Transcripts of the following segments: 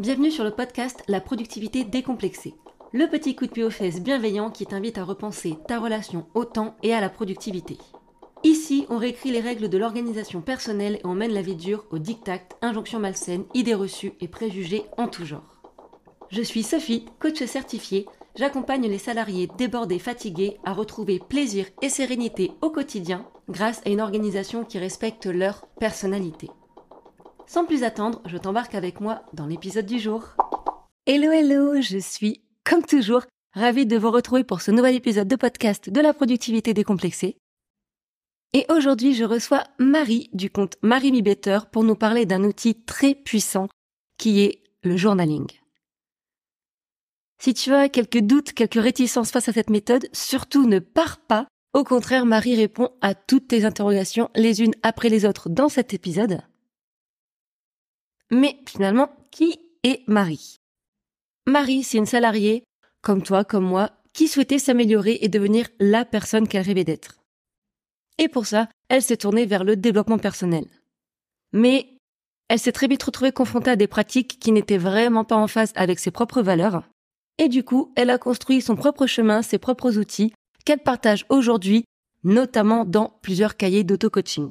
Bienvenue sur le podcast La productivité décomplexée. Le petit coup de pied aux fesses bienveillant qui t'invite à repenser ta relation au temps et à la productivité. Ici, on réécrit les règles de l'organisation personnelle et on mène la vie dure au diktat, injonctions malsaines, idées reçues et préjugés en tout genre. Je suis Sophie, coach certifiée. J'accompagne les salariés débordés, fatigués à retrouver plaisir et sérénité au quotidien grâce à une organisation qui respecte leur personnalité. Sans plus attendre, je t'embarque avec moi dans l'épisode du jour. Hello hello, je suis, comme toujours, ravie de vous retrouver pour ce nouvel épisode de podcast de la productivité décomplexée. Et aujourd'hui, je reçois Marie du compte Marie Better pour nous parler d'un outil très puissant qui est le journaling. Si tu as quelques doutes, quelques réticences face à cette méthode, surtout ne pars pas. Au contraire, Marie répond à toutes tes interrogations les unes après les autres dans cet épisode. Mais finalement, qui est Marie? Marie, c'est une salariée, comme toi, comme moi, qui souhaitait s'améliorer et devenir la personne qu'elle rêvait d'être. Et pour ça, elle s'est tournée vers le développement personnel. Mais elle s'est très vite retrouvée confrontée à des pratiques qui n'étaient vraiment pas en phase avec ses propres valeurs. Et du coup, elle a construit son propre chemin, ses propres outils, qu'elle partage aujourd'hui, notamment dans plusieurs cahiers d'auto-coaching.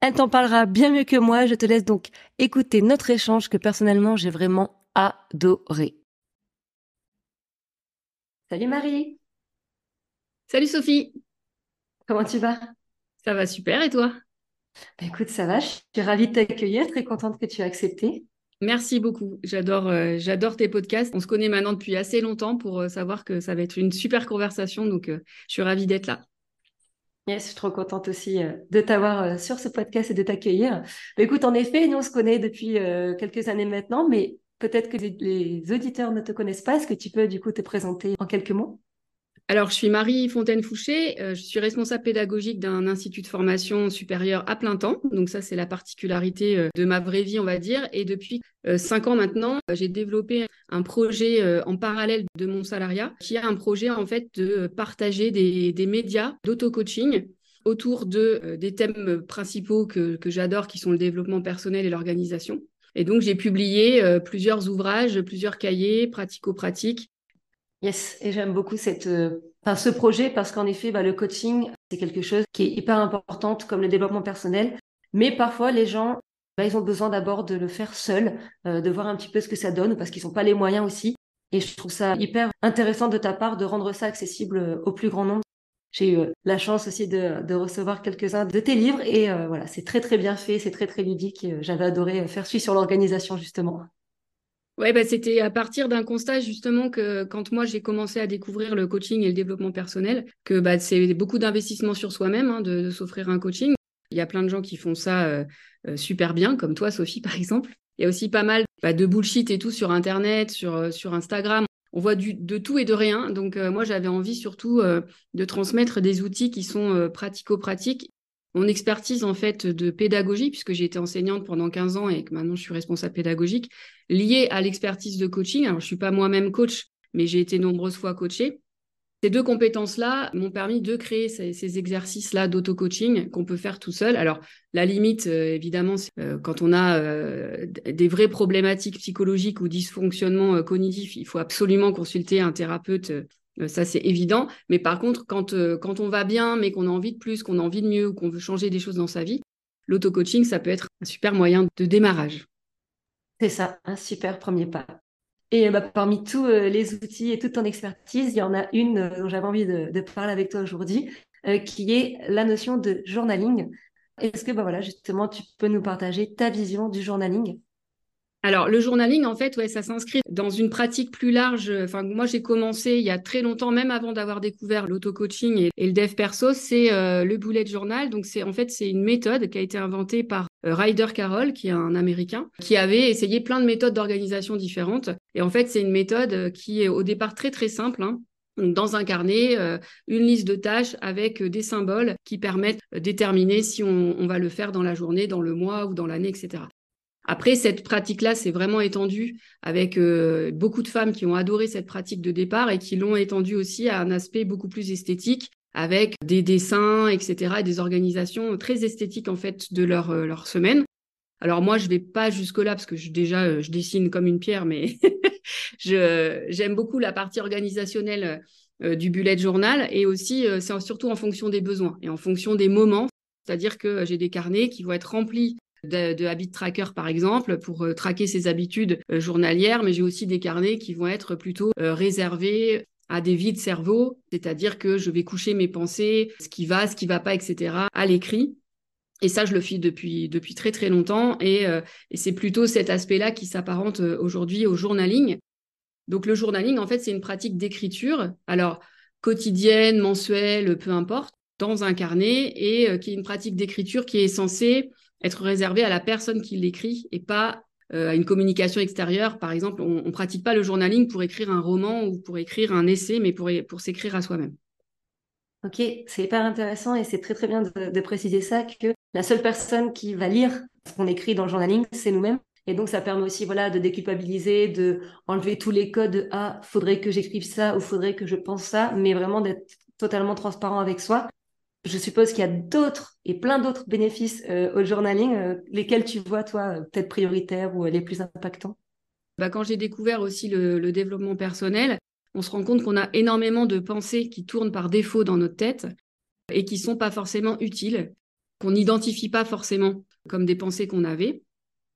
Elle t'en parlera bien mieux que moi, je te laisse donc écouter notre échange que personnellement j'ai vraiment adoré. Salut Marie. Salut Sophie. Comment tu vas? Ça va super et toi? Bah, Écoute, ça va, je suis ravie de t'accueillir, très contente que tu aies accepté. Merci beaucoup, j'adore euh, j'adore tes podcasts. On se connaît maintenant depuis assez longtemps pour euh, savoir que ça va être une super conversation, donc euh, je suis ravie d'être là. Yes, je suis trop contente aussi euh, de t'avoir euh, sur ce podcast et de t'accueillir. écoute, en effet, nous on se connaît depuis euh, quelques années maintenant, mais peut-être que les, auditeurs ne te connaissent pas. Est-ce que tu peux du coup te présenter en quelques mots? Alors, je suis Marie Fontaine-Fouché, je suis responsable pédagogique d'un institut de formation supérieure à plein temps. Donc ça, c'est la particularité de ma vraie vie, on va dire. Et depuis cinq ans maintenant, j'ai développé un projet en parallèle de mon salariat, qui est un projet en fait de partager des, médias d'auto-coaching autour de, des thèmes principaux que j'adore, qui sont le développement personnel et l'organisation. Et donc, j'ai publié plusieurs ouvrages, plusieurs cahiers pratico-pratiques Yes, et j'aime beaucoup cette, euh, enfin, ce projet parce qu'en effet, bah, le coaching, c'est quelque chose qui est hyper important, comme le développement personnel. Mais parfois, les gens, bah, ils ont besoin d'abord de le faire seuls, euh, de voir un petit peu ce que ça donne, parce qu'ils n'ont pas les moyens aussi. Et je trouve ça hyper intéressant de ta part de rendre ça accessible euh, au plus grand nombre. J'ai eu la chance aussi de, de recevoir quelques-uns de tes livres et voilà, c'est très très bien fait, c'est très très ludique. J'avais adoré faire suivre sur l'organisation justement. Ouais, bah, c'était à partir d'un constat justement que quand moi j'ai commencé à découvrir le coaching et le développement personnel, que bah, c'est beaucoup d'investissement sur soi-même hein, de, s'offrir un coaching. Il y a plein de gens qui font ça euh, euh, super bien, comme toi Sophie par exemple. Il y a aussi pas mal bah, de bullshit et tout sur Internet, sur, euh, sur Instagram. On voit du, de tout et de rien. Donc moi j'avais envie surtout de transmettre des outils qui sont pratico-pratiques mon expertise en fait de pédagogie, puisque j'ai été enseignante pendant 15 ans et que maintenant je suis responsable pédagogique, liée à l'expertise de coaching. Alors je suis pas moi-même coach, mais j'ai été nombreuses fois coachée. Ces deux compétences-là m'ont permis de créer ces, exercices-là d'auto-coaching qu'on peut faire tout seul. Alors, la limite, euh, évidemment, c'est euh, quand on a euh, des vraies problématiques psychologiques ou dysfonctionnements cognitifs, il faut absolument consulter un thérapeute ça, c'est évident. Mais par contre, quand, euh, quand on va bien, mais qu'on a envie de plus, qu'on a envie de mieux ou qu'on veut changer des choses dans sa vie, l'auto-coaching, ça peut être un super moyen de démarrage. C'est ça, un super premier pas. Et bah, parmi tous euh, les outils et toute ton expertise, il y en a une dont j'avais envie de, parler avec toi aujourd'hui, qui est la notion de journaling. Est-ce que bah, voilà, justement, tu peux nous partager ta vision du journaling? Alors, le journaling, en fait, ouais, ça s'inscrit dans une pratique plus large. Enfin, moi, j'ai commencé il y a très longtemps, même avant d'avoir découvert l'auto-coaching et, le dev perso, c'est euh, le bullet journal. Donc, c'est en fait, c'est une méthode qui a été inventée par euh, Ryder Carroll, qui est un Américain, qui avait essayé plein de méthodes d'organisation différentes. Et en fait, c'est une méthode qui est au départ très très simple. Hein. dans un carnet, euh, une liste de tâches avec des symboles qui permettent de déterminer si on, va le faire dans la journée, dans le mois ou dans l'année, etc. Après, cette pratique-là s'est vraiment étendue avec euh, beaucoup de femmes qui ont adoré cette pratique de départ et qui l'ont étendue aussi à un aspect beaucoup plus esthétique avec des dessins, etc., et des organisations très esthétiques en fait de leur, euh, leur semaine. Alors moi, je vais pas jusque-là parce que déjà, euh, je dessine comme une pierre, mais j'aime beaucoup la partie organisationnelle du bullet journal et aussi, c'est surtout en fonction des besoins et en fonction des moments. C'est-à-dire que j'ai des carnets qui vont être remplis de, de habit tracker, par exemple, pour traquer ses habitudes journalières, mais j'ai aussi des carnets qui vont être plutôt réservés à des vides cerveau, c'est-à-dire que je vais coucher mes pensées, ce qui va, ce qui va pas, etc., à l'écrit. Et ça, je le fais depuis, depuis très très longtemps. Et, euh, et c'est plutôt cet aspect-là qui s'apparente euh, aujourd'hui au journaling. Donc le journaling, en fait, c'est une pratique d'écriture, alors quotidienne, mensuelle, peu importe, dans un carnet, et euh, qui est une pratique d'écriture qui est censée être réservée à la personne qui l'écrit et pas à une communication extérieure. Par exemple, on ne pratique pas le journaling pour écrire un roman ou pour écrire un essai, mais pour, pour s'écrire à soi-même. Ok, c'est hyper intéressant et c'est très très bien de, préciser ça que la seule personne qui va lire ce qu'on écrit dans le journaling, c'est nous-mêmes. Et donc, ça permet aussi voilà, de déculpabiliser, de enlever tous les codes Ah, faudrait que j'écrive ça ou faudrait que je pense ça, mais vraiment d'être totalement transparent avec soi. Je suppose qu'il y a d'autres et plein d'autres bénéfices euh, au journaling, euh, lesquels tu vois, toi, euh, peut-être prioritaires ou les plus impactants? Bah, Quand j'ai découvert aussi le, le développement personnel, on se rend compte qu'on a énormément de pensées qui tournent par défaut dans notre tête et qui sont pas forcément utiles qu'on n'identifie pas forcément comme des pensées qu'on avait.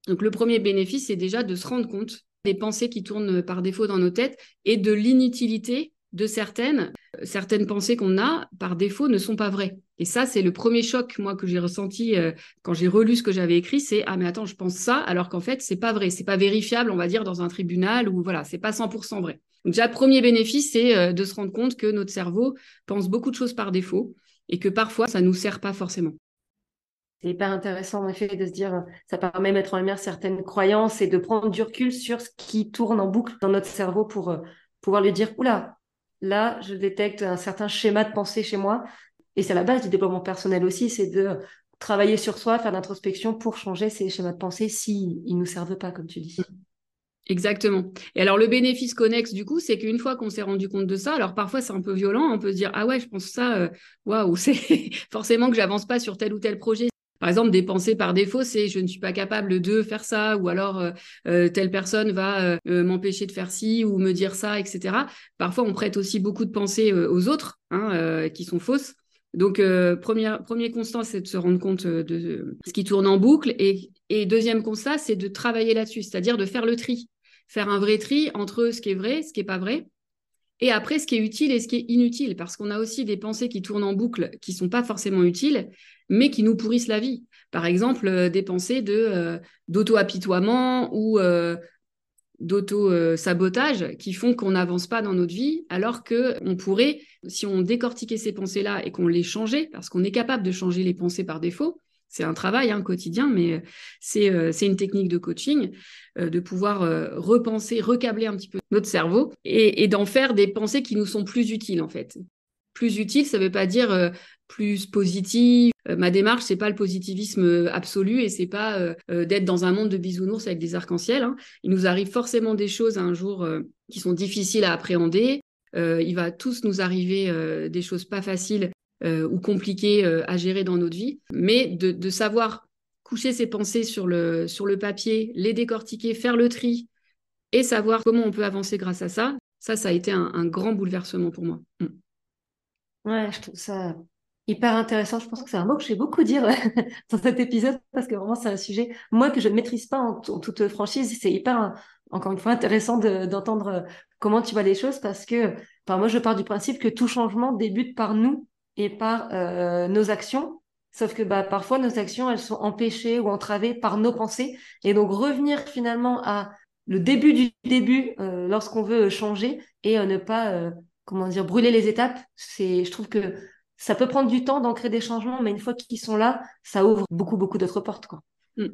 Donc le premier bénéfice, c'est déjà de se rendre compte des pensées qui tournent par défaut dans nos têtes et de l'inutilité de certaines. Certaines pensées qu'on a par défaut ne sont pas vraies. Et ça, c'est le premier choc, moi, que j'ai ressenti euh, quand j'ai relu ce que j'avais écrit, c'est ah mais attends, je pense ça, alors qu'en fait, c'est pas vrai, c'est pas vérifiable, on va dire, dans un tribunal ou voilà, c'est pas 100% vrai. Donc déjà, premier bénéfice, c'est euh, de se rendre compte que notre cerveau pense beaucoup de choses par défaut et que parfois, ça nous sert pas forcément c'est hyper intéressant en effet de se dire, ça permet de mettre en lumière certaines croyances et de prendre du recul sur ce qui tourne en boucle dans notre cerveau pour euh, pouvoir lui dire, oula, là, je détecte un certain schéma de pensée chez moi. Et c'est la base du développement personnel aussi, c'est de travailler sur soi, faire l'introspection pour changer ces schémas de pensée s'ils si ne nous servent pas, comme tu dis. Exactement. Et alors le bénéfice connexe du coup, c'est qu'une fois qu'on s'est rendu compte de ça, alors parfois c'est un peu violent, on peut se dire ah ouais, je pense ça, euh, waouh, c'est forcément que j'avance pas sur tel ou tel projet, par exemple, des pensées par défaut, c'est je ne suis pas capable de faire ça, ou alors euh, euh, telle personne va euh, m'empêcher de faire ci ou me dire ça, etc. Parfois, on prête aussi beaucoup de pensées aux autres, hein, qui sont fausses. Donc, premier, premier constat, c'est de se rendre compte de ce qui tourne en boucle. Et, et deuxième constat, c'est de travailler là-dessus, c'est-à-dire de faire le tri. Faire un vrai tri entre ce qui est vrai, ce qui n'est pas vrai, et après, ce qui est utile et ce qui est inutile, parce qu'on a aussi des pensées qui tournent en boucle, qui sont pas forcément utiles, mais qui nous pourrissent la vie. Par exemple, euh, des pensées euh, d'auto-apitoiement ou euh, d'auto-sabotage qui font qu'on n'avance pas dans notre vie, alors que on pourrait, si on décortiquait ces pensées-là et qu'on les changeait, parce qu'on est capable de changer les pensées par défaut, c'est un travail hein, quotidien, mais c'est une technique de coaching, de pouvoir repenser, recabler un petit peu notre cerveau et, d'en faire des pensées qui nous sont plus utiles en fait. Plus utiles, ça ne veut pas dire plus positive. Euh, ma démarche, c'est pas le positivisme euh, absolu et c'est pas euh, d'être dans un monde de bisounours avec des arcs-en-ciel. Hein. Il nous arrive forcément des choses un jour qui sont difficiles à appréhender. il va tous nous arriver des choses pas faciles ou compliquées à gérer dans notre vie, mais de, savoir coucher ses pensées sur le, sur le papier, les décortiquer, faire le tri et savoir comment on peut avancer grâce à ça, ça, ça a été un, grand bouleversement pour moi. Mm. Ouais, je trouve ça hyper intéressant. Je pense que c'est un mot que je vais beaucoup dire dans cet épisode parce que vraiment c'est un sujet, moi, que je ne maîtrise pas en, toute franchise. C'est hyper, encore une fois, intéressant d'entendre euh, comment tu vois les choses parce que, enfin, moi, je pars du principe que tout changement débute par nous et par euh, nos actions. Sauf que bah, parfois, nos actions, elles sont empêchées ou entravées par nos pensées. Et donc, revenir finalement à le début du début euh, lorsqu'on veut changer et ne pas, comment dire, brûler les étapes, c'est, je trouve que ça peut prendre du temps d'ancrer des changements, mais une fois qu'ils sont là, ça ouvre beaucoup, beaucoup d'autres portes. Quoi. Mm.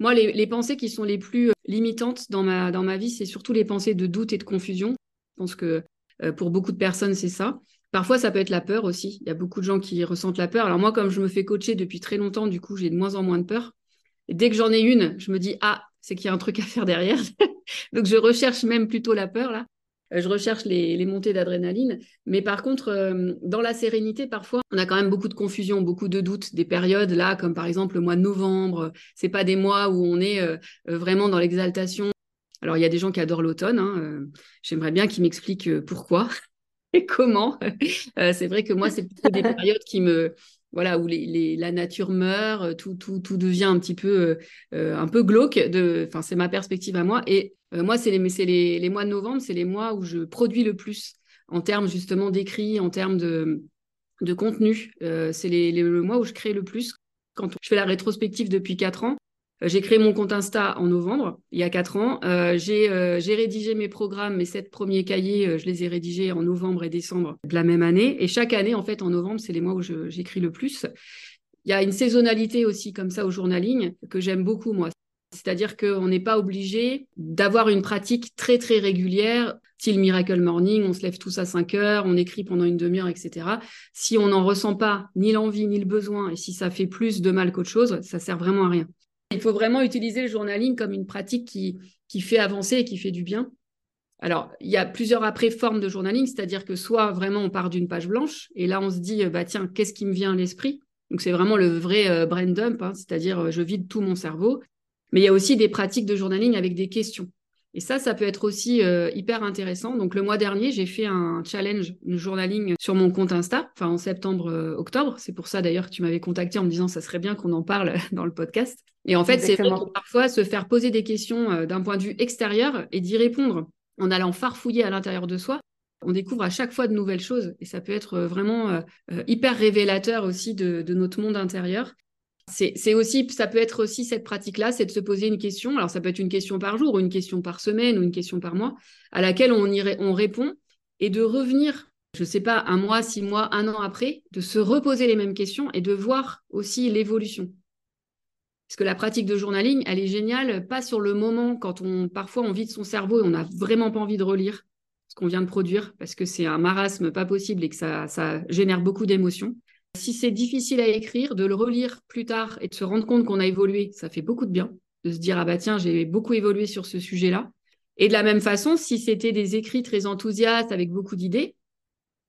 Moi, les, pensées qui sont les plus euh, limitantes dans ma, dans ma vie, c'est surtout les pensées de doute et de confusion. Je pense que euh, pour beaucoup de personnes, c'est ça. Parfois, ça peut être la peur aussi. Il y a beaucoup de gens qui ressentent la peur. Alors moi, comme je me fais coacher depuis très longtemps, du coup, j'ai de moins en moins de peur. Dès que j'en ai une, je me dis, ah, c'est qu'il y a un truc à faire derrière. Donc, je recherche même plutôt la peur, là. je recherche les, montées d'adrénaline. Mais par contre, dans la sérénité, parfois, on a quand même beaucoup de confusion, beaucoup de doutes, des périodes là, comme par exemple le mois de novembre. C'est pas des mois où on est vraiment dans l'exaltation. Alors, il y a des gens qui adorent l'automne. Hein, j'aimerais bien qu'ils m'expliquent pourquoi comment. c'est vrai que moi, c'est plutôt des périodes qui me, voilà, où la nature meurt, euh, tout, tout, devient un petit peu, euh, euh, un peu glauque. Enfin, c'est ma perspective à moi. Et moi, c'est les, mois de novembre, c'est les mois où je produis le plus en termes justement d'écrit, en termes de, contenu. c'est le mois où je crée le plus. Quand je fais la rétrospective depuis quatre ans, euh, j'ai créé mon compte Insta en novembre, il y a quatre ans. Euh, euh, j'ai rédigé mes programmes, mes sept premiers cahiers, je les ai rédigés en novembre et décembre de la même année. Et chaque année, en fait, en novembre, c'est les mois où j'écris le plus. Il y a une saisonnalité aussi comme ça au journaling que j'aime beaucoup, moi. C'est-à-dire qu'on n'est pas obligé d'avoir une pratique très, très régulière, style Miracle Morning, on se lève tous à 5 heures, on écrit pendant une demi-heure, etc. Si on n'en ressent pas ni l'envie ni le besoin, et si ça fait plus de mal qu'autre chose, ça sert vraiment à rien. Il faut vraiment utiliser le journaling comme une pratique qui, fait avancer et qui fait du bien. Alors, il y a plusieurs après formes de journaling, c'est-à-dire que soit vraiment on part d'une page blanche et là on se dit, bah tiens, qu'est-ce qui me vient à l'esprit? Donc c'est vraiment le vrai euh, brain dump, hein, c'est-à-dire euh, je vide tout mon cerveau. Mais il y a aussi des pratiques de journaling avec des questions. Et ça, ça peut être aussi euh, hyper intéressant. Donc le mois dernier, j'ai fait un challenge de journaling sur mon compte Insta, enfin en septembre-octobre. c'est pour ça d'ailleurs que tu m'avais contacté en me disant ça serait bien qu'on en parle dans le podcast. Et en fait, c'est parfois se faire poser des questions euh, d'un point de vue extérieur et d'y répondre en allant farfouiller à l'intérieur de soi. On découvre à chaque fois de nouvelles choses et ça peut être euh, vraiment euh, hyper révélateur aussi de, notre monde intérieur. C'est aussi, ça peut être aussi cette pratique-là, c'est de se poser une question. Alors ça peut être une question par jour, ou une question par semaine, ou une question par mois, à laquelle on, on répond et de revenir, je ne sais pas, un mois, six mois, un an après, de se reposer les mêmes questions et de voir aussi l'évolution. Parce que la pratique de journaling, elle est géniale, pas sur le moment, quand on parfois on vide son cerveau et on n'a vraiment pas envie de relire ce qu'on vient de produire, parce que c'est un marasme pas possible et que ça, ça génère beaucoup d'émotions. Si c'est difficile à écrire, de le relire plus tard et de se rendre compte qu'on a évolué, ça fait beaucoup de bien. De se dire, ah bah tiens, j'ai beaucoup évolué sur ce sujet-là. Et de la même façon, si c'était des écrits très enthousiastes avec beaucoup d'idées,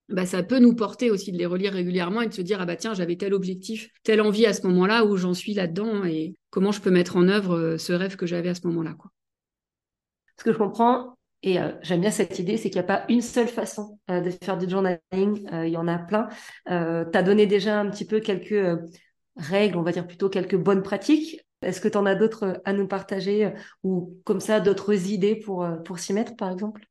bah, ça peut nous porter aussi de les relire régulièrement et de se dire ah bah tiens j'avais tel objectif, telle envie à ce moment-là où j'en suis là-dedans et comment je peux mettre en œuvre euh, ce rêve que j'avais à ce moment-là quoi. Ce que je comprends et euh, j'aime bien cette idée, c'est qu'il n'y a pas une seule façon euh, de faire du journaling, il y en a plein. tu as donné déjà un petit peu quelques règles, on va dire plutôt quelques bonnes pratiques. Est-ce que tu en as d'autres à nous partager ou comme ça d'autres idées pour, pour s'y mettre par exemple?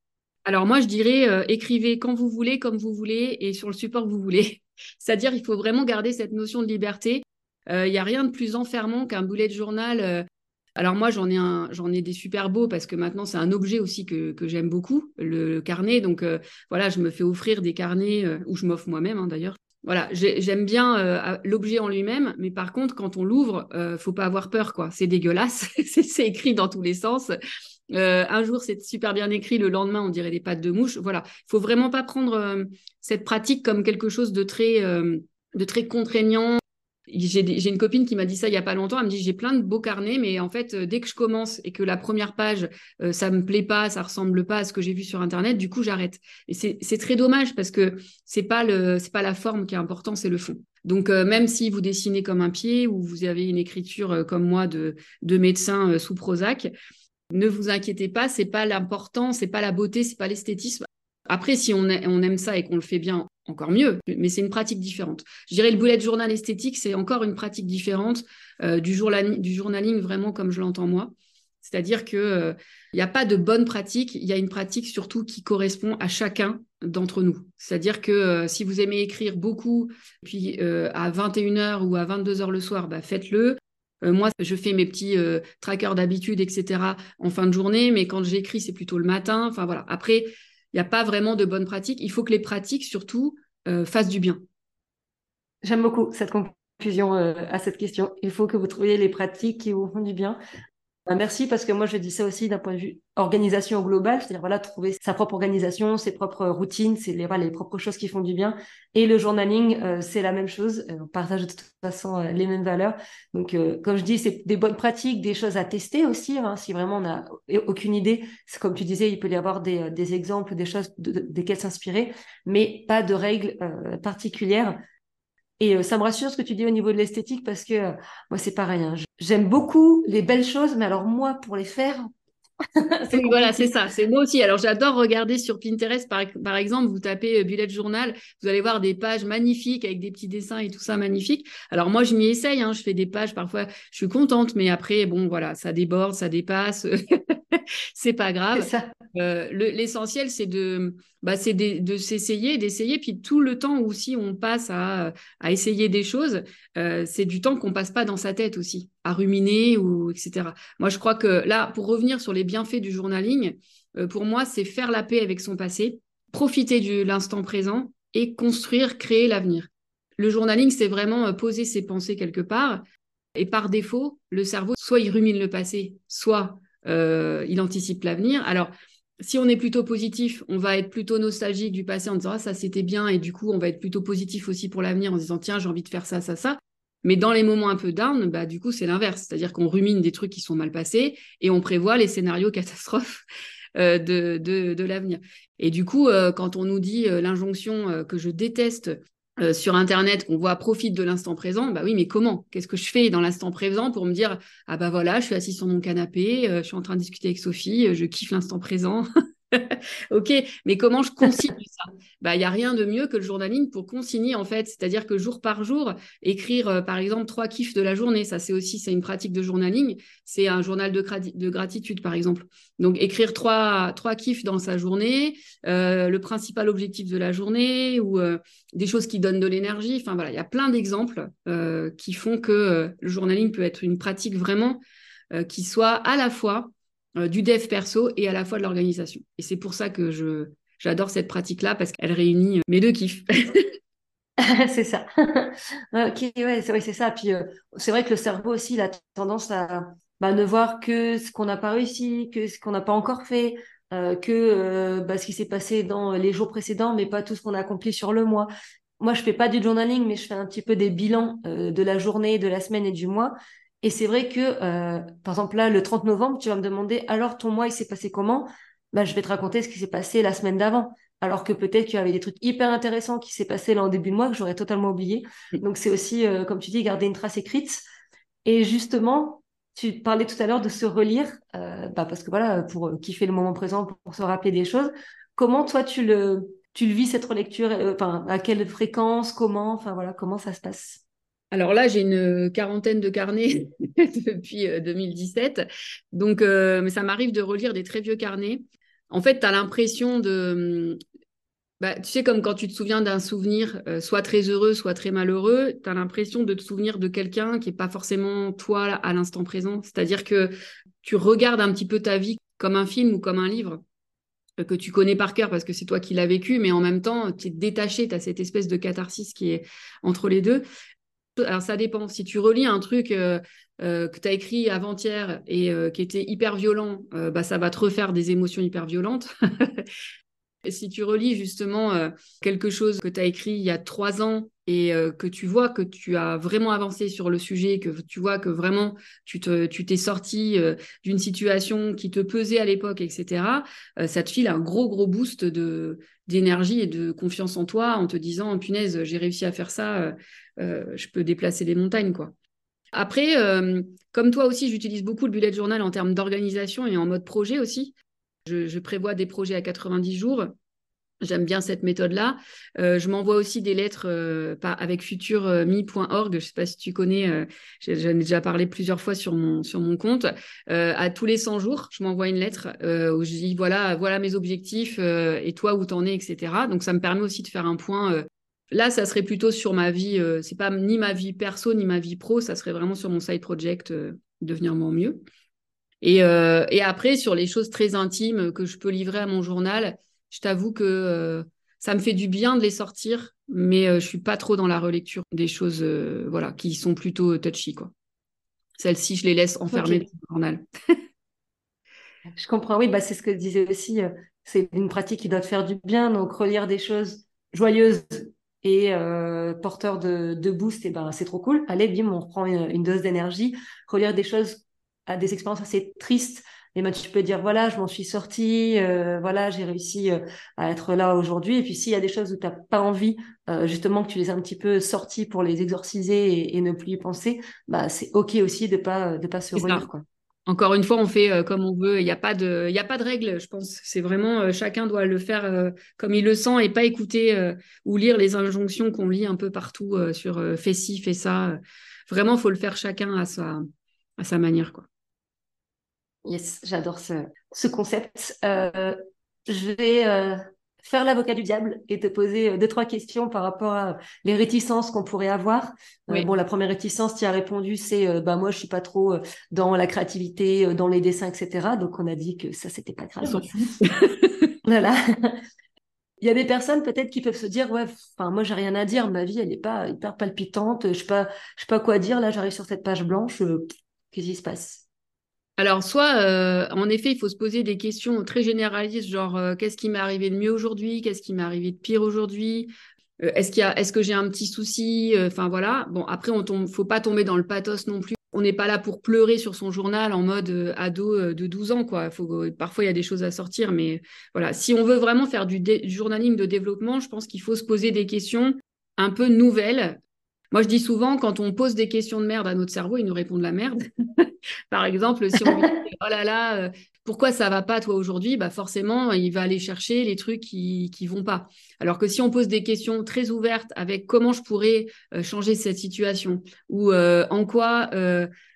Alors moi, je dirais, euh, écrivez quand vous voulez, comme vous voulez, et sur le support que vous voulez. C'est-à-dire, il faut vraiment garder cette notion de liberté. Euh, il n'y a rien de plus enfermant qu'un boulet de journal. Euh. Alors moi, j'en ai, ai des super beaux parce que maintenant, c'est un objet aussi que, j'aime beaucoup, le, carnet. Donc voilà, je me fais offrir des carnets, ou je m'offre moi-même hein, d'ailleurs. Voilà, j'aime bien l'objet en lui-même, mais par contre, quand on l'ouvre, faut pas avoir peur, quoi. C'est dégueulasse, c'est écrit dans tous les sens. Euh, un jour, c'est super bien écrit, le lendemain, on dirait des pattes de mouche. Voilà, il faut vraiment pas prendre euh, cette pratique comme quelque chose euh, de très contraignant. J'ai une copine qui m'a dit ça il y a pas longtemps. Elle me dit j'ai plein de beaux carnets, mais en fait, dès que je commence et que la première page, ça me plaît pas, ça ressemble pas à ce que j'ai vu sur internet, du coup, j'arrête. Et c'est très dommage parce que c'est pas pas la forme qui est important, c'est le fond. Donc, même si vous dessinez comme un pied ou vous avez une écriture comme moi de, de médecin sous Prozac, ne vous inquiétez pas, c'est pas l'important, c'est pas la beauté, c'est pas l'esthétisme. Après, si on, aime ça et qu'on le fait bien, encore mieux, mais c'est une pratique différente. Je dirais le bullet journal esthétique, c'est encore une pratique différente euh, du, journaling vraiment comme je l'entends moi. C'est-à-dire qu'il euh, n'y a pas de bonne pratique, il y a une pratique surtout qui correspond à chacun d'entre nous. C'est-à-dire que euh, si vous aimez écrire beaucoup, puis à 21h ou à 22h le soir, bah, faites-le. Euh, moi, je fais mes petits euh, trackers d'habitude, etc. en fin de journée, mais quand j'écris, c'est plutôt le matin. Enfin voilà. Après, il n'y a pas vraiment de bonnes pratiques. Il faut que les pratiques, surtout, euh, fassent du bien. J'aime beaucoup cette conclusion à cette question. Il faut que vous trouviez les pratiques qui vous font du bien. Bah, merci parce que moi je dis ça aussi d'un point de vue organisation globale, c'est-à-dire trouver sa propre organisation, ses propres routines, c'est les, propres choses qui font du bien. Et le journaling, euh, c'est la même chose. Euh, on partage de toute façon euh, les mêmes valeurs. Donc comme je dis, c'est des bonnes pratiques, des choses à tester aussi. Hein, si vraiment on n'a aucune idée, comme tu disais, il peut y avoir des, exemples, des choses desquelles s'inspirer, mais pas de règles particulières. Et ça me rassure ce que tu dis au niveau de l'esthétique parce que moi, c'est pareil. Hein. J'aime beaucoup les belles choses, mais alors moi, pour les faire, voilà, c'est ça. C'est moi aussi. Alors, j'adore regarder sur Pinterest, par, par, exemple, vous tapez euh, bullet journal, vous allez voir des pages magnifiques avec des petits dessins et tout ça magnifique. Alors, moi, je m'y essaye. Hein. Je fais des pages. Parfois, je suis contente, mais après, bon, voilà, ça déborde, ça dépasse. c'est pas grave. Euh, l'essentiel, c'est de, bah, c'est de, s'essayer, d'essayer. Puis tout le temps aussi, on passe à, à essayer des choses, euh, c'est du temps qu'on passe pas dans sa tête aussi, à ruminer ou etc. Moi, je crois que là, pour revenir sur les bienfaits du journaling, euh, pour moi, c'est faire la paix avec son passé, profiter de l'instant présent et construire, créer l'avenir. Le journaling, c'est vraiment poser ses pensées quelque part. Et par défaut, le cerveau, soit il rumine le passé, soit euh, il anticipe l'avenir. Alors, si on est plutôt positif, on va être plutôt nostalgique du passé en disant ah, ça c'était bien et du coup on va être plutôt positif aussi pour l'avenir en disant tiens j'ai envie de faire ça ça ça. Mais dans les moments un peu down, bah du coup c'est l'inverse, c'est-à-dire qu'on rumine des trucs qui sont mal passés et on prévoit les scénarios catastrophes euh, de, l'avenir. Et du coup, euh, quand on nous dit l'injonction que je déteste euh, sur Internet qu'on voit profite de l'instant présent, bah oui, mais comment? Qu'est-ce que je fais dans l'instant présent pour me dire ah bah voilà, je suis assis sur mon canapé, euh, je suis en train de discuter avec Sophie, euh, je kiffe l'instant présent. ok, mais comment je consigne ça? Bah, il y a rien de mieux que le journaling pour consigner en fait, c'est-à-dire que jour par jour, écrire euh, par exemple trois kiffs de la journée, ça c'est aussi c'est une pratique de journaling, c'est un journal de, de, gratitude par exemple. Donc écrire trois trois kiffs dans sa journée, euh, le principal objectif de la journée ou euh, des choses qui donnent de l'énergie. Enfin voilà, il y a plein d'exemples qui font que le journaling peut être une pratique vraiment qui soit à la fois euh, du dev perso et à la fois de l'organisation. Et c'est pour ça que je, j'adore cette pratique-là parce qu'elle réunit euh, mes deux kiffs. c'est ça. ok, ouais, c'est vrai, c'est ça. Puis euh, c'est vrai que le cerveau aussi, a tendance à bah, ne voir que ce qu'on n'a pas réussi, que ce qu'on n'a pas encore fait, que bah, ce qui s'est passé dans les jours précédents, mais pas tout ce qu'on a accompli sur le mois. Moi, je fais pas du journaling, mais je fais un petit peu des bilans de la journée, de la semaine et du mois. Et c'est vrai que, euh, par exemple, là, le 30 novembre, tu vas me demander, alors ton mois, il s'est passé comment? Bah, Je vais te raconter ce qui s'est passé la semaine d'avant. Alors que peut-être qu'il y avait des trucs hyper intéressants qui s'est passé là en début de mois que j'aurais totalement oublié. Donc c'est aussi, euh, comme tu dis, garder une trace écrite. Et justement, tu parlais tout à l'heure de se relire, euh, bah, parce que voilà, pour kiffer le moment présent, pour se rappeler des choses. Comment toi tu le, tu le vis cette relecture Enfin, à quelle fréquence Comment? Enfin voilà, comment ça se passe? Alors là, j'ai une quarantaine de carnets depuis 2017. Euh, Donc, euh, mais ça m'arrive de relire des très vieux carnets. En fait, tu as l'impression de... Bah, tu sais, comme quand tu te souviens d'un souvenir, euh, soit très heureux, soit très malheureux, tu as l'impression de te souvenir de quelqu'un qui n'est pas forcément toi à l'instant présent. C'est-à-dire que tu regardes un petit peu ta vie comme un film ou comme un livre que tu connais par cœur parce que c'est toi qui l'as vécu, mais en même temps, tu es détaché, tu as cette espèce de catharsis qui est entre les deux. Alors ça dépend. Si tu relis un truc euh, euh, que tu as écrit avant-hier et euh, qui était hyper violent, bah, ça va te refaire des émotions hyper violentes. et si tu relis justement quelque chose que tu as écrit il y a trois ans et que tu vois que tu as vraiment avancé sur le sujet, que tu vois que vraiment tu t'es tu sorti d'une situation qui te pesait à l'époque, etc., ça te file un gros, gros boost de d'énergie et de confiance en toi en te disant, punaise, j'ai réussi à faire ça je peux déplacer des montagnes, quoi. Après, euh, comme toi aussi, j'utilise beaucoup le bullet journal en termes d'organisation et en mode projet aussi. Je, prévois des projets à 90 jours. J'aime bien cette méthode-là. Euh, je m'envoie aussi des lettres avec futurme.org. Je ne sais pas si tu connais, j'en ai déjà parlé plusieurs fois sur mon, sur mon compte. à tous les 100 jours, je m'envoie une lettre où je dis voilà, voilà mes objectifs et toi où t'en es, etc. Donc ça me permet aussi de faire un point Là, ça serait plutôt sur ma vie, euh, c'est pas ni ma vie perso ni ma vie pro, ça serait vraiment sur mon side project euh, devenir mon mieux. Et, euh, et, après, sur les choses très intimes que je peux livrer à mon journal, je t'avoue que ça me fait du bien de les sortir, mais je suis pas trop dans la relecture des choses voilà, qui sont plutôt touchy. Quoi. Celles-ci, je les laisse enfermer dans le journal. je comprends, oui, bah, c'est ce que je disais aussi. Euh, c'est une pratique qui doit te faire du bien. Donc, relire des choses joyeuses et euh, porteurs de, de boost, et ben, c'est trop cool. Allez, bim, on reprend une, dose d'énergie. Relire des choses à des expériences assez tristes, et ben, tu peux dire voilà, je m'en suis sortie, euh, voilà, j'ai réussi euh, à être là aujourd'hui. Et puis s'il y a des choses où tu n'as pas envie, euh, justement que tu les as un petit peu sorties pour les exorciser et, ne plus y penser, bah c'est ok aussi de pas de pas se relire quoi. Encore une fois, on fait comme on veut. Il n'y a pas de, il a pas de règle. Je pense. C'est vraiment chacun doit le faire comme il le sent et pas écouter ou lire les injonctions qu'on lit un peu partout sur fais ci, fais ça. Vraiment, faut le faire chacun à sa, à sa manière, quoi. Yes, j'adore ce, concept. Euh, je vais euh, faire l'avocat du diable et te poser euh, deux, trois questions par rapport à les réticences qu'on pourrait avoir. bon, la première réticence, tu as répondu, c'est bah moi, je suis pas trop dans la créativité, dans les dessins, etc. Donc, on a dit que ça, c'était pas grave. voilà. Il y a des personnes peut-être qui peuvent se dire ouais, enfin moi j'ai rien à dire, ma vie elle n'est pas hyper palpitante, je sais pas, je sais pas quoi dire. Là j'arrive sur cette page blanche, qu'est-ce qui se passe? Alors, soit, euh, en effet, il faut se poser des questions très généralistes, genre euh, qu'est-ce qui m'est arrivé de mieux aujourd'hui, qu'est-ce qui m'est arrivé de pire aujourd'hui, euh, est-ce qu'il est-ce que j'ai un petit souci, enfin voilà. Bon, après, on tombe, faut pas tomber dans le pathos non plus. On n'est pas là pour pleurer sur son journal en mode ado de 12 ans, quoi. Faut, parfois, il y a des choses à sortir, mais voilà. Si on veut vraiment faire du, journaling de développement, je pense qu'il faut se poser des questions un peu nouvelles moi, je dis souvent, quand on pose des questions de merde à notre cerveau, il nous répond de la merde. Par exemple, si on dit Oh là là, euh, pourquoi ça va pas toi aujourd'hui? Bah Forcément, il va aller chercher les trucs qui ne vont pas. Alors que si on pose des questions très ouvertes avec comment je pourrais euh, changer cette situation ou euh, en quoi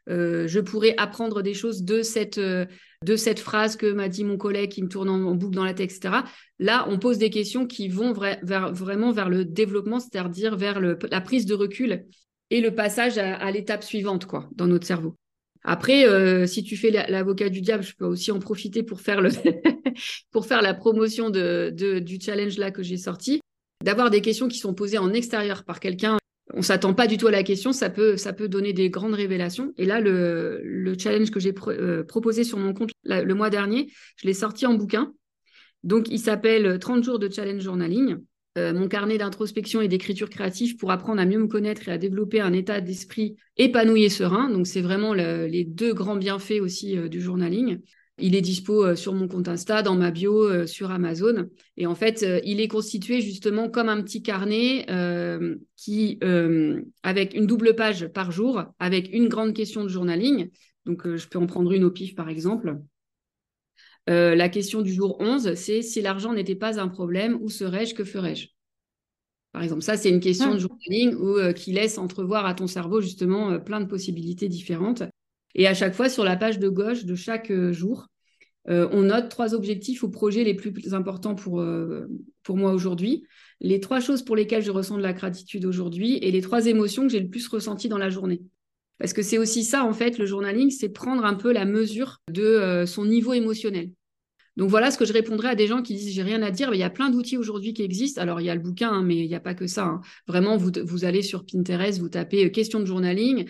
je pourrais apprendre des choses de cette phrase que m'a dit mon collègue qui me tourne en, boucle dans la tête, etc. Là, on pose des questions qui vont vraiment vers le développement, c'est-à-dire vers la prise de recul et le passage à, l'étape suivante quoi, dans notre cerveau. Après, euh, si tu fais l'avocat du diable, je peux aussi en profiter pour faire, la promotion du challenge là que j'ai sorti, d'avoir des questions qui sont posées en extérieur par quelqu'un on s'attend pas du tout à la question, ça peut, ça peut donner des grandes révélations. Et là, le, challenge que j'ai euh, proposé sur mon compte le mois dernier, je l'ai sorti en bouquin. Donc, il s'appelle 30 jours de challenge journaling. Euh, mon carnet d'introspection et d'écriture créative pour apprendre à mieux me connaître et à développer un état d'esprit épanoui et serein. Donc, c'est vraiment les deux grands bienfaits aussi euh, du journaling. Il est dispo euh, sur mon compte Insta, dans ma bio, sur Amazon. Et en fait, il est constitué justement comme un petit carnet qui, avec une double page par jour, avec une grande question de journaling. Donc, je peux en prendre une au pif, par exemple. La question du jour 11, c'est si l'argent n'était pas un problème, où serais-je, que ferais-je? Par exemple, ça, c'est une question de ah. journaling qui laisse entrevoir à ton cerveau justement plein de possibilités différentes. Et à chaque fois, sur la page de gauche de chaque jour, euh, on note trois objectifs ou projets les plus importants pour, euh, pour moi aujourd'hui, les trois choses pour lesquelles je ressens de la gratitude aujourd'hui et les trois émotions que j'ai le plus ressenties dans la journée. Parce que c'est aussi ça, en fait, le journaling, c'est prendre un peu la mesure de euh, son niveau émotionnel. Donc voilà ce que je répondrais à des gens qui disent j'ai rien à dire. Mais il y a plein d'outils aujourd'hui qui existent. Alors il y a le bouquin, hein, mais il n'y a pas que ça. Hein. Vraiment, vous, vous allez sur Pinterest, vous tapez question de journaling.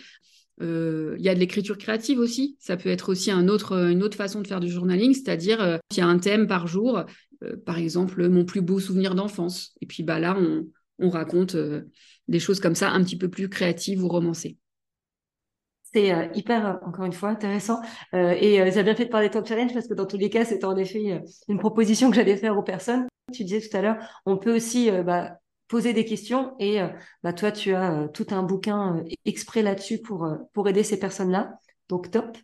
Euh, il y a de l'écriture créative aussi. Ça peut être aussi un autre, une autre façon de faire du journaling, c'est-à-dire euh, il y a un thème par jour, euh, par exemple mon plus beau souvenir d'enfance. Et puis bah là, on, on raconte des choses comme ça, un petit peu plus créatives ou romancées. C'est hyper, encore une fois, intéressant. et j'ai bien fait de parler de Top Challenge parce que dans tous les cas, c'était en effet une proposition que j'allais faire aux personnes. Tu disais tout à l'heure, on peut aussi bah, poser des questions et euh, bah, toi, tu as euh, tout un bouquin euh, exprès là-dessus pour, pour aider ces personnes-là. Donc, top.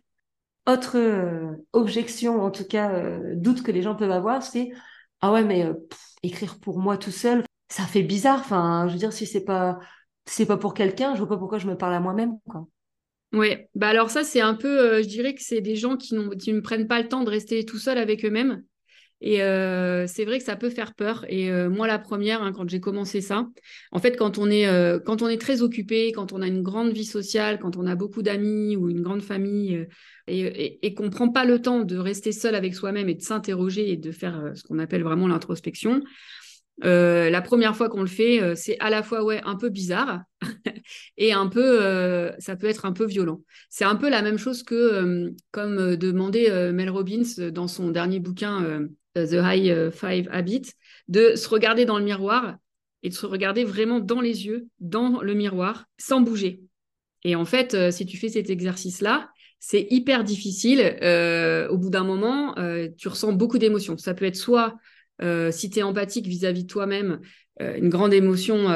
Autre objection, en tout cas, doute que les gens peuvent avoir, c'est ah ouais, mais écrire pour moi tout seul, ça fait bizarre. Enfin, je veux dire, si c'est pas c'est pas pour quelqu'un, je vois pas pourquoi je me parle à moi-même. Oui, bah alors ça c'est un peu, je dirais que c'est des gens qui, ne prennent pas le temps de rester tout seuls avec eux-mêmes et euh, c'est vrai que ça peut faire peur. Et euh, moi, la première, hein, quand j'ai commencé ça, en fait, quand on est euh, quand on est très occupé, quand on a une grande vie sociale, quand on a beaucoup d'amis ou une grande famille, et, et, et qu'on prend pas le temps de rester seul avec soi-même et de s'interroger et de faire ce qu'on appelle vraiment l'introspection, la première fois qu'on le fait, c'est à la fois ouais un peu bizarre et un peu, ça peut être un peu violent. C'est un peu la même chose que comme demandait Mel Robbins dans son dernier bouquin The High Five Habits, de se regarder dans le miroir et de se regarder vraiment dans les yeux, dans le miroir, sans bouger. Et en fait, euh, si tu fais cet exercice-là, c'est hyper difficile. Euh, au bout d'un moment, euh, tu ressens beaucoup d'émotions. Ça peut être soit, si tu es empathique vis-à-vis de toi-même, une grande émotion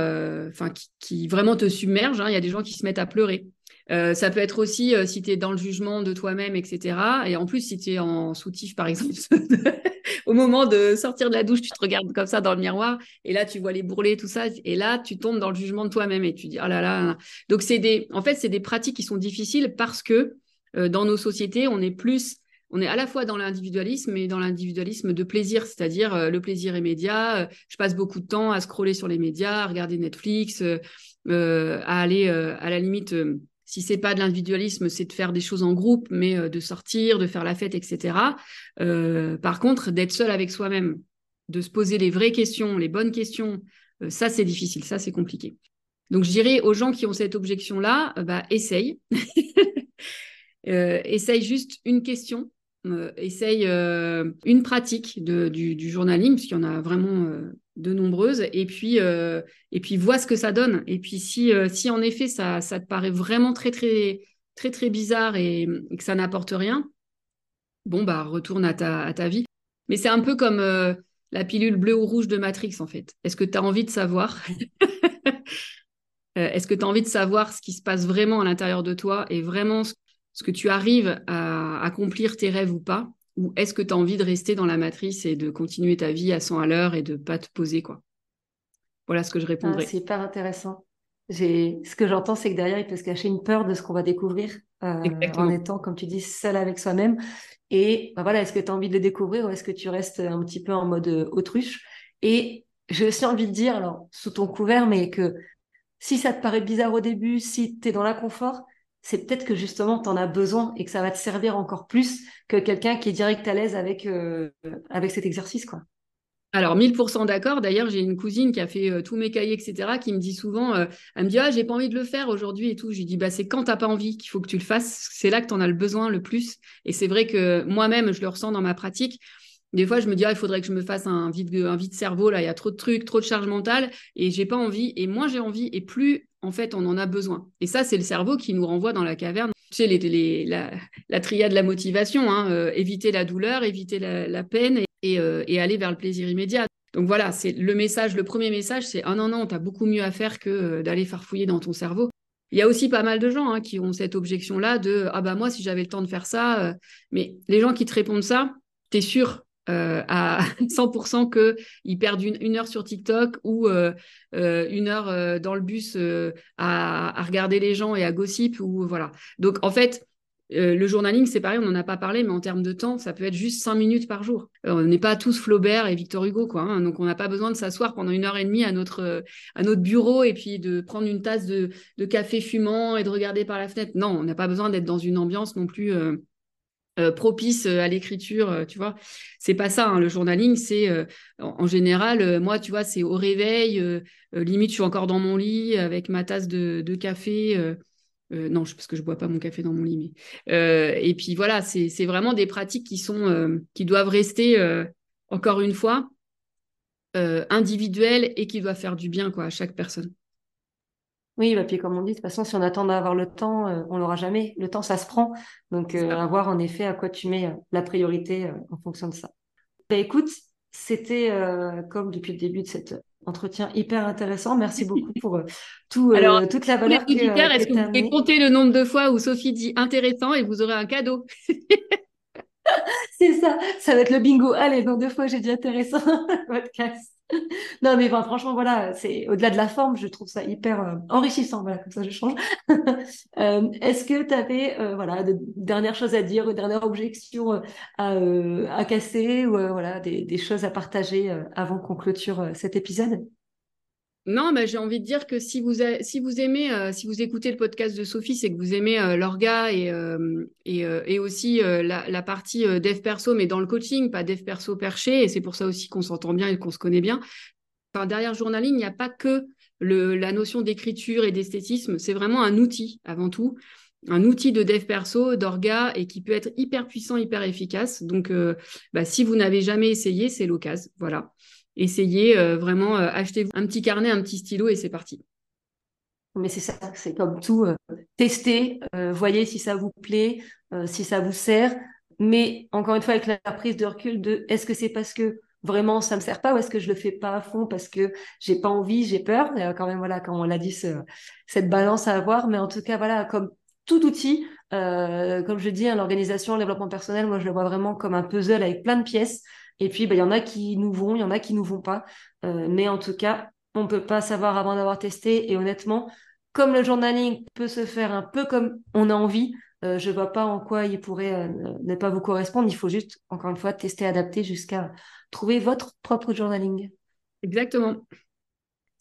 enfin qui, vraiment te submerge. Hein. Il y a des gens qui se mettent à pleurer. ça peut être aussi si tu es dans le jugement de toi-même, etc. Et en plus, si tu es en soutif, par exemple, au moment de sortir de la douche, tu te regardes comme ça dans le miroir et là, tu vois les bourrelets, tout ça. Et là, tu tombes dans le jugement de toi-même et tu dis, oh là là. Donc, c'est des, en fait, c'est des pratiques qui sont difficiles parce que euh, dans nos sociétés, on est plus, on est à la fois dans l'individualisme et dans l'individualisme de plaisir, c'est-à-dire euh, le plaisir immédiat. Euh, je passe beaucoup de temps à scroller sur les médias, à regarder Netflix, à aller à la limite si c'est pas de l'individualisme, c'est de faire des choses en groupe, mais euh, de sortir, de faire la fête, etc. Euh, par contre, d'être seul avec soi-même, de se poser les vraies questions, les bonnes questions, euh, ça c'est difficile, ça c'est compliqué. Donc je dirais aux gens qui ont cette objection-là, bah essaye, essaye juste une question, essaye une pratique du, du, journaling, puisqu'il y en a vraiment de nombreuses. Et puis euh, et vois ce que ça donne. Et puis si euh, si en effet ça ça te paraît vraiment très très très très bizarre et, que ça n'apporte rien bon bah retourne à ta à vie. Mais c'est un peu comme euh, la pilule bleue ou rouge de Matrix en fait. Est-ce que tu as envie de savoir est-ce que tu as envie de savoir ce qui se passe vraiment à l'intérieur de toi et vraiment ce que tu arrives à accomplir tes rêves ou pas ou est-ce que tu as envie de rester dans la matrice et de continuer ta vie à 100 à l'heure et de pas te poser quoi? Voilà ce que je répondrais. Ah, c'est hyper intéressant. Ce que j'entends, c'est que derrière, il peut se cacher une peur de ce qu'on va découvrir euh, en étant, comme tu dis, seul avec soi-même. Et bah voilà, est-ce que tu as envie de le découvrir ou est-ce que tu restes un petit peu en mode euh, autruche? Et j'ai aussi envie de dire, alors sous ton couvert, mais que si ça te paraît bizarre au début, si tu es dans l'inconfort, c'est peut-être que justement tu en as besoin et que ça va te servir encore plus que quelqu'un qui est direct à l'aise avec, euh, avec cet exercice. quoi. Alors, 1000% d'accord. D'ailleurs, j'ai une cousine qui a fait euh, tous mes cahiers, etc., qui me dit souvent, euh, elle me dit, ah, j'ai pas envie de le faire aujourd'hui et tout. Je lui dis, bah, c'est quand t'as pas envie qu'il faut que tu le fasses. C'est là que tu en as le besoin le plus. Et c'est vrai que moi-même, je le ressens dans ma pratique. Des fois, je me dis, ah, il faudrait que je me fasse un vide, un vide cerveau. Là, il y a trop de trucs, trop de charge mentale et j'ai pas envie. Et moins j'ai envie et plus en fait, on en a besoin. Et ça, c'est le cerveau qui nous renvoie dans la caverne. Tu sais, la, triade de la motivation, hein, euh, éviter la douleur, éviter la, peine euh, et, aller vers le plaisir immédiat. Donc voilà, c'est le message, le premier message, c'est ah non, non, tu as beaucoup mieux à faire que euh, d'aller farfouiller dans ton cerveau. Il y a aussi pas mal de gens hein, qui ont cette objection-là de ah bah moi, si j'avais le temps de faire ça, mais les gens qui te répondent ça, tu es sûr euh, à 100% qu'ils perdent une, heure sur TikTok ou euh, euh, une heure dans le bus à, regarder les gens et à gossip ou voilà. Donc en fait, le journaling, c'est pareil, on n'en a pas parlé, mais en termes de temps, ça peut être juste 5 minutes par jour. on n'est pas tous Flaubert et Victor Hugo, quoi. Hein. donc on n'a pas besoin de s'asseoir pendant une heure et demie à notre, à notre bureau et puis de prendre une tasse de, de café fumant et de regarder par la fenêtre. Non, on n'a pas besoin d'être dans une ambiance non plus euh, propice euh, à l'écriture, euh, tu vois. C'est pas ça, hein, le journaling, c'est en, général, moi, tu vois, c'est au réveil, limite, je suis encore dans mon lit avec ma tasse de, café. non, parce que je bois pas mon café dans mon lit, mais et puis voilà, c'est vraiment des pratiques qui doivent rester encore une fois individuelles et qui doivent faire du bien à chaque personne. Oui, bah, puis comme on dit, de toute façon, si on attend d'avoir le temps, euh, on l'aura jamais. Le temps, ça se prend. Donc, euh, à voir en effet à quoi tu mets euh, la priorité en fonction de ça. Bah, écoute, c'était comme depuis le début de cet entretien hyper intéressant. Merci beaucoup pour tout, toute la valeur Est-ce que, vous pouvez compter le nombre de fois où Sophie dit intéressant et vous aurez un cadeau? C'est ça, ça va être le bingo. Allez, donc deux fois j'ai dit intéressant podcast. non, mais franchement, voilà, c'est au-delà de la forme, je trouve ça hyper euh, enrichissant. Voilà, comme ça, je change. Euh, est-ce que tu avais, euh, voilà, de dernières choses à dire, une dernière objection à, casser ou voilà, des, choses à partager avant qu'on clôture cet épisode? Non, mais j'ai envie de dire que si vous, si vous aimez, si vous écoutez le podcast de Sophie, c'est que vous aimez l'orga et, et, et, aussi la, partie dev perso, mais dans le coaching, pas dev perso perché. Et c'est pour ça aussi qu'on s'entend bien et qu'on se connaît bien. Enfin, derrière journaling, il n'y a pas que la notion d'écriture et d'esthétisme, c'est vraiment un outil avant tout, un outil de dev perso, d'orga et qui peut être hyper puissant, hyper efficace. Donc, euh, bah, si vous n'avez jamais essayé, c'est l'occasion. Voilà. Essayez euh, vraiment, euh, achetez-vous un petit carnet, un petit stylo et c'est parti. Mais c'est ça, c'est comme tout, testez, voyez si ça vous plaît, si ça vous sert. Mais encore une fois, avec la prise de recul de est-ce que c'est parce que vraiment ça me sert pas ou est-ce que je le fais pas à fond parce que j'ai pas envie, j'ai peur? Quand même voilà, comme on l'a dit, cette balance à avoir. Mais en tout cas, voilà, comme tout outil, euh, comme je dis, hein, l'organisation, le développement personnel, moi je le vois vraiment comme un puzzle avec plein de pièces. Et puis, bah, il y en a qui nous vont, il y en a qui nous vont pas. Euh, mais en tout cas, on peut pas savoir avant d'avoir testé. Et honnêtement, comme le journaling peut se faire un peu comme on a envie, euh, je vois pas en quoi il pourrait ne pas vous correspondre. Il faut juste, encore une fois, tester, adapter jusqu'à trouver votre propre journaling. Exactement.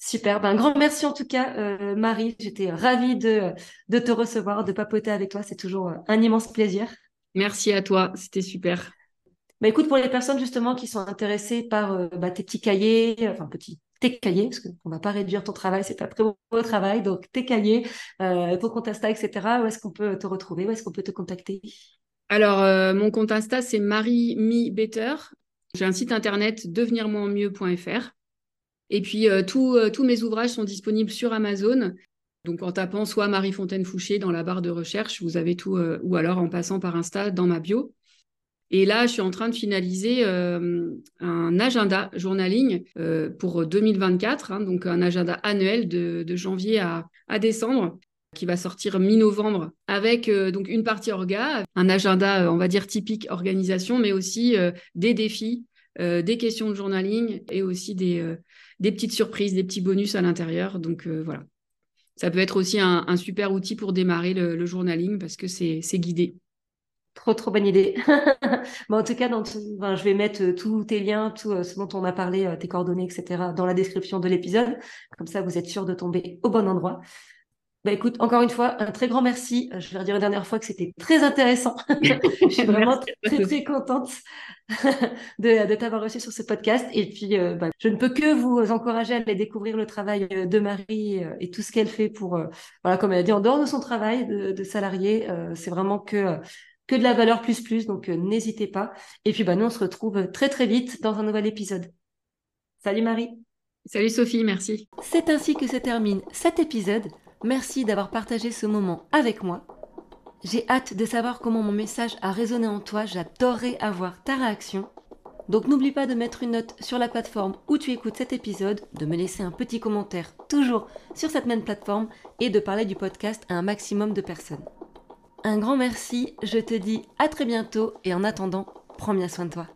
Super. Ben, un grand merci en tout cas, euh, Marie. J'étais ravie de, de te recevoir, de papoter avec toi. C'est toujours euh, un immense plaisir. Merci à toi. C'était super. Bah, écoute, pour les personnes justement qui sont intéressées par euh, bah, tes petits cahiers, enfin petits, tes cahiers, parce qu'on ne va pas réduire ton travail, c'est pas très beau travail, donc tes cahiers, ton compte Insta, etc. Où est-ce qu'on peut te retrouver Où est-ce qu'on peut te contacter? Alors, mon compte Insta, c'est Marie Mi Better. J'ai un site internet devenirmoimieux.fr. Et puis, euh, euh, tous mes ouvrages sont disponibles sur Amazon. Donc, en tapant soit Marie Fontaine Fouché dans la barre de recherche, vous avez tout, euh, ou alors en passant par Insta dans ma bio. Et là, je suis en train de finaliser un agenda journaling pour 2024, hein, donc un agenda annuel de, janvier à, décembre qui va sortir mi-novembre avec donc une partie orga, un agenda, on va dire typique organisation, mais aussi des défis, des questions de journaling et aussi des, petites surprises, des petits bonus à l'intérieur. Donc euh, voilà. Ça peut être aussi un, super outil pour démarrer le, journaling parce que c'est guidé. Trop, trop bonne idée. en tout cas, dans je vais mettre euh, tous tes liens, tout euh, ce dont on a parlé, tes coordonnées, etc., dans la description de l'épisode. Comme ça, vous êtes sûr de tomber au bon endroit. Bah écoute, encore une fois, un très grand merci. Je vais redire une dernière fois que c'était très intéressant. je suis vraiment très, très contente de, de t'avoir reçu sur ce podcast. Et puis, euh, bah, je ne peux que vous encourager à aller découvrir le travail euh, de Marie euh, et tout ce qu'elle fait pour, voilà, comme elle a dit, en dehors de son travail de, de salarié, c'est vraiment que que de la valeur plus plus. Donc, n'hésitez pas. Et puis, bah, nous, on se retrouve très très vite dans un nouvel épisode. Salut Marie. Salut Sophie, merci. C'est ainsi que se termine cet épisode. Merci d'avoir partagé ce moment avec moi. J'ai hâte de savoir comment mon message a résonné en toi. J'adorerais avoir ta réaction. Donc n'oublie pas de mettre une note sur la plateforme où tu écoutes cet épisode, de me laisser un petit commentaire toujours sur cette même plateforme et de parler du podcast à un maximum de personnes. Un grand merci, je te dis à très bientôt et en attendant, prends bien soin de toi.